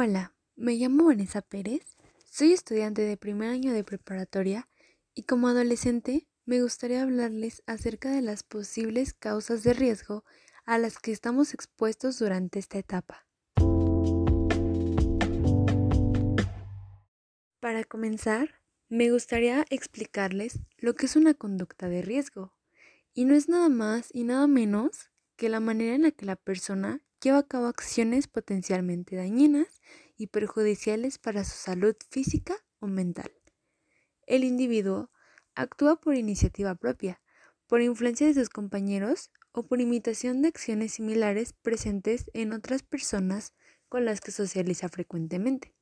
Hola, me llamo Vanessa Pérez, soy estudiante de primer año de preparatoria y como adolescente me gustaría hablarles acerca de las posibles causas de riesgo a las que estamos expuestos durante esta etapa. Para comenzar, me gustaría explicarles lo que es una conducta de riesgo. Y no es nada más y nada menos que la manera en la que la persona lleva a cabo acciones potencialmente dañinas y perjudiciales para su salud física o mental. El individuo actúa por iniciativa propia, por influencia de sus compañeros o por imitación de acciones similares presentes en otras personas con las que socializa frecuentemente.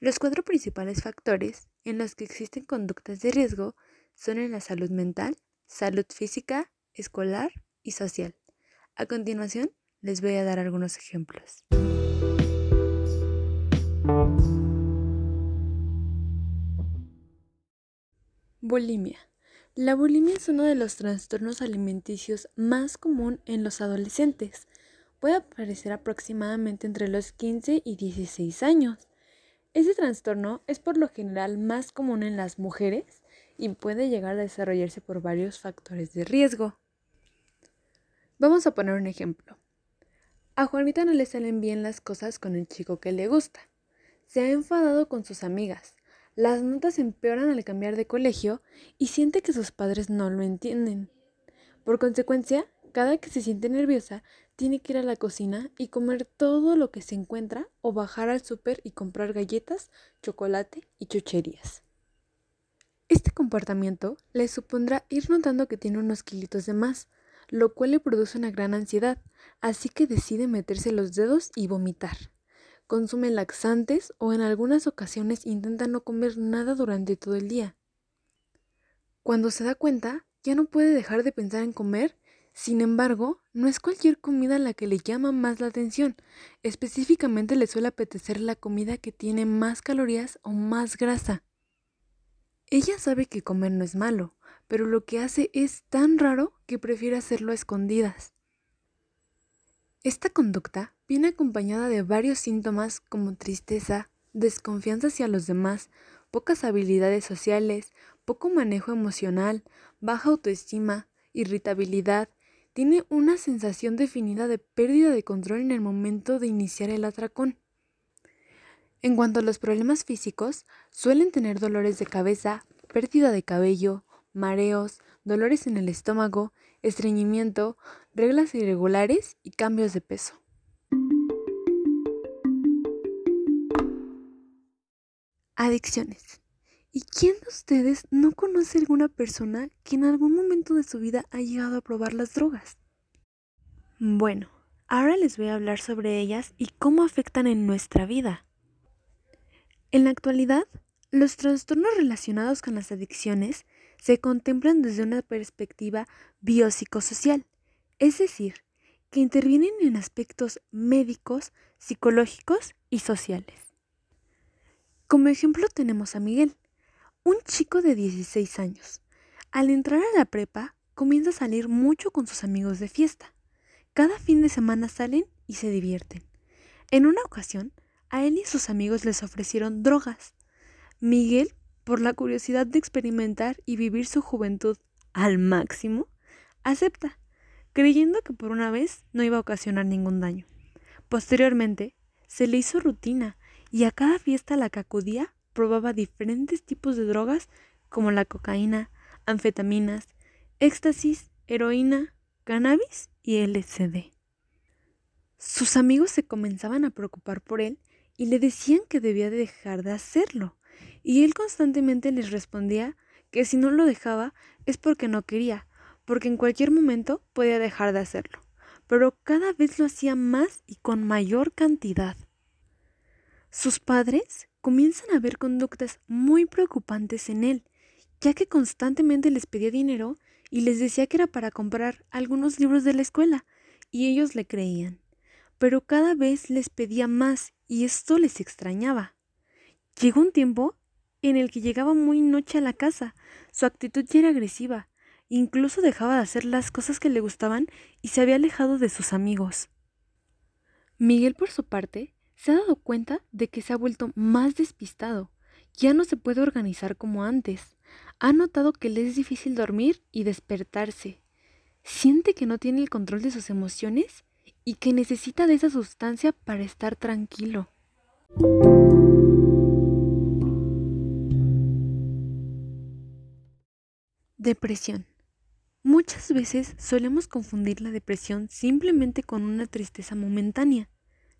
Los cuatro principales factores en los que existen conductas de riesgo son en la salud mental, salud física, escolar y social. A continuación, les voy a dar algunos ejemplos. Bulimia. La bulimia es uno de los trastornos alimenticios más común en los adolescentes. Puede aparecer aproximadamente entre los 15 y 16 años. Este trastorno es por lo general más común en las mujeres y puede llegar a desarrollarse por varios factores de riesgo. Vamos a poner un ejemplo. A Juanita no le salen bien las cosas con el chico que le gusta. Se ha enfadado con sus amigas. Las notas empeoran al cambiar de colegio y siente que sus padres no lo entienden. Por consecuencia, cada que se siente nerviosa, tiene que ir a la cocina y comer todo lo que se encuentra o bajar al súper y comprar galletas, chocolate y chucherías. Este comportamiento le supondrá ir notando que tiene unos kilitos de más, lo cual le produce una gran ansiedad, así que decide meterse los dedos y vomitar. Consume laxantes o en algunas ocasiones intenta no comer nada durante todo el día. Cuando se da cuenta, ya no puede dejar de pensar en comer, sin embargo, no es cualquier comida la que le llama más la atención, específicamente le suele apetecer la comida que tiene más calorías o más grasa. Ella sabe que comer no es malo, pero lo que hace es tan raro que prefiere hacerlo a escondidas. Esta conducta viene acompañada de varios síntomas como tristeza, desconfianza hacia los demás, pocas habilidades sociales, poco manejo emocional, baja autoestima, irritabilidad, tiene una sensación definida de pérdida de control en el momento de iniciar el atracón. En cuanto a los problemas físicos, suelen tener dolores de cabeza, pérdida de cabello, mareos, dolores en el estómago, estreñimiento, reglas irregulares y cambios de peso. Adicciones. ¿Y quién de ustedes no conoce alguna persona que en algún momento de su vida ha llegado a probar las drogas? Bueno, ahora les voy a hablar sobre ellas y cómo afectan en nuestra vida. En la actualidad, los trastornos relacionados con las adicciones se contemplan desde una perspectiva biopsicosocial, es decir, que intervienen en aspectos médicos, psicológicos y sociales. Como ejemplo tenemos a Miguel, un chico de 16 años. Al entrar a la prepa, comienza a salir mucho con sus amigos de fiesta. Cada fin de semana salen y se divierten. En una ocasión, a él y sus amigos les ofrecieron drogas. Miguel por la curiosidad de experimentar y vivir su juventud al máximo, acepta, creyendo que por una vez no iba a ocasionar ningún daño. Posteriormente, se le hizo rutina y a cada fiesta a la que acudía probaba diferentes tipos de drogas como la cocaína, anfetaminas, éxtasis, heroína, cannabis y LSD. Sus amigos se comenzaban a preocupar por él y le decían que debía de dejar de hacerlo, y él constantemente les respondía que si no lo dejaba es porque no quería, porque en cualquier momento podía dejar de hacerlo, pero cada vez lo hacía más y con mayor cantidad. Sus padres comienzan a ver conductas muy preocupantes en él, ya que constantemente les pedía dinero y les decía que era para comprar algunos libros de la escuela, y ellos le creían. Pero cada vez les pedía más y esto les extrañaba. Llegó un tiempo en el que llegaba muy noche a la casa. Su actitud ya era agresiva. Incluso dejaba de hacer las cosas que le gustaban y se había alejado de sus amigos. Miguel, por su parte, se ha dado cuenta de que se ha vuelto más despistado. Ya no se puede organizar como antes. Ha notado que le es difícil dormir y despertarse. Siente que no tiene el control de sus emociones y que necesita de esa sustancia para estar tranquilo. Depresión. Muchas veces solemos confundir la depresión simplemente con una tristeza momentánea.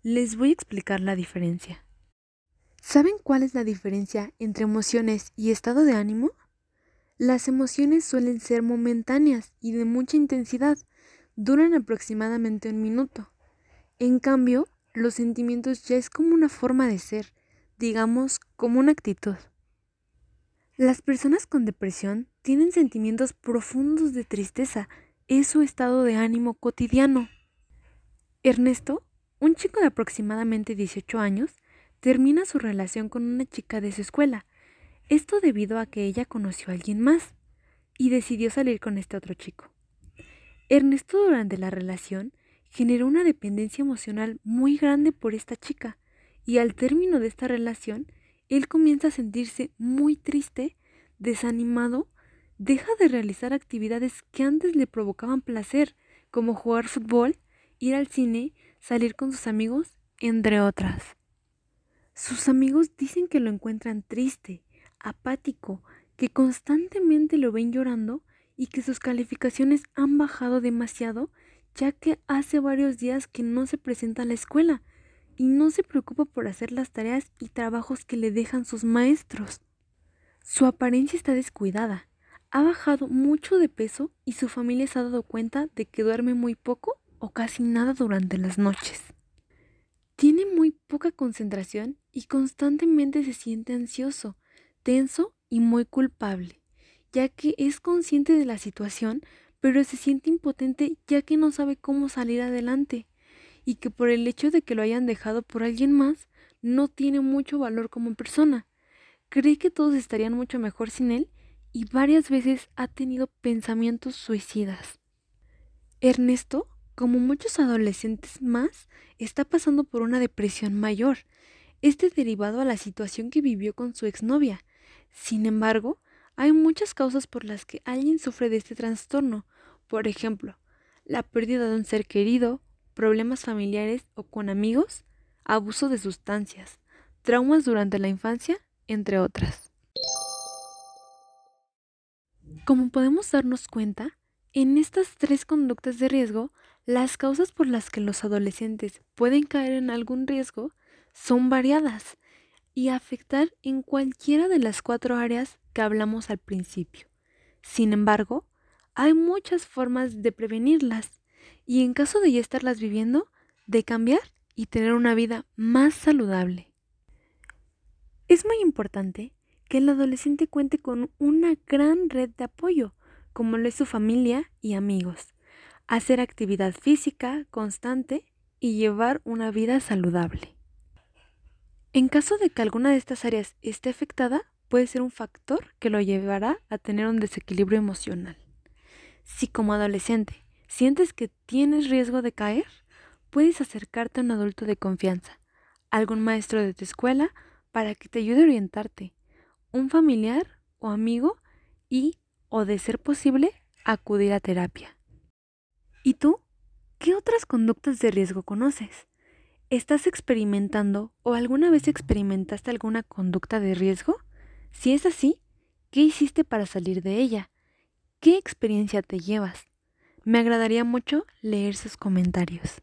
Les voy a explicar la diferencia. ¿Saben cuál es la diferencia entre emociones y estado de ánimo? Las emociones suelen ser momentáneas y de mucha intensidad, duran aproximadamente un minuto. En cambio, los sentimientos ya es como una forma de ser, digamos como una actitud. Las personas con depresión tienen sentimientos profundos de tristeza, es su estado de ánimo cotidiano. Ernesto, un chico de aproximadamente 18 años, termina su relación con una chica de su escuela, esto debido a que ella conoció a alguien más y decidió salir con este otro chico. Ernesto durante la relación generó una dependencia emocional muy grande por esta chica y al término de esta relación él comienza a sentirse muy triste, desanimado, deja de realizar actividades que antes le provocaban placer, como jugar fútbol, ir al cine, salir con sus amigos, entre otras. Sus amigos dicen que lo encuentran triste, apático, que constantemente lo ven llorando y que sus calificaciones han bajado demasiado ya que hace varios días que no se presenta a la escuela y no se preocupa por hacer las tareas y trabajos que le dejan sus maestros. Su apariencia está descuidada, ha bajado mucho de peso y su familia se ha dado cuenta de que duerme muy poco o casi nada durante las noches. Tiene muy poca concentración y constantemente se siente ansioso, tenso y muy culpable, ya que es consciente de la situación, pero se siente impotente ya que no sabe cómo salir adelante y que por el hecho de que lo hayan dejado por alguien más, no tiene mucho valor como persona. Cree que todos estarían mucho mejor sin él y varias veces ha tenido pensamientos suicidas. Ernesto, como muchos adolescentes más, está pasando por una depresión mayor, este derivado a la situación que vivió con su exnovia. Sin embargo, hay muchas causas por las que alguien sufre de este trastorno, por ejemplo, la pérdida de un ser querido, problemas familiares o con amigos, abuso de sustancias, traumas durante la infancia, entre otras. Como podemos darnos cuenta, en estas tres conductas de riesgo, las causas por las que los adolescentes pueden caer en algún riesgo son variadas y afectar en cualquiera de las cuatro áreas que hablamos al principio. Sin embargo, hay muchas formas de prevenirlas y en caso de ya estarlas viviendo, de cambiar y tener una vida más saludable. Es muy importante que el adolescente cuente con una gran red de apoyo, como lo es su familia y amigos, hacer actividad física constante y llevar una vida saludable. En caso de que alguna de estas áreas esté afectada, puede ser un factor que lo llevará a tener un desequilibrio emocional. Si como adolescente sientes que tienes riesgo de caer, puedes acercarte a un adulto de confianza, algún maestro de tu escuela para que te ayude a orientarte, un familiar o amigo y, o de ser posible, acudir a terapia. ¿Y tú? ¿Qué otras conductas de riesgo conoces? ¿Estás experimentando o alguna vez experimentaste alguna conducta de riesgo? Si es así, ¿qué hiciste para salir de ella? ¿Qué experiencia te llevas? Me agradaría mucho leer sus comentarios.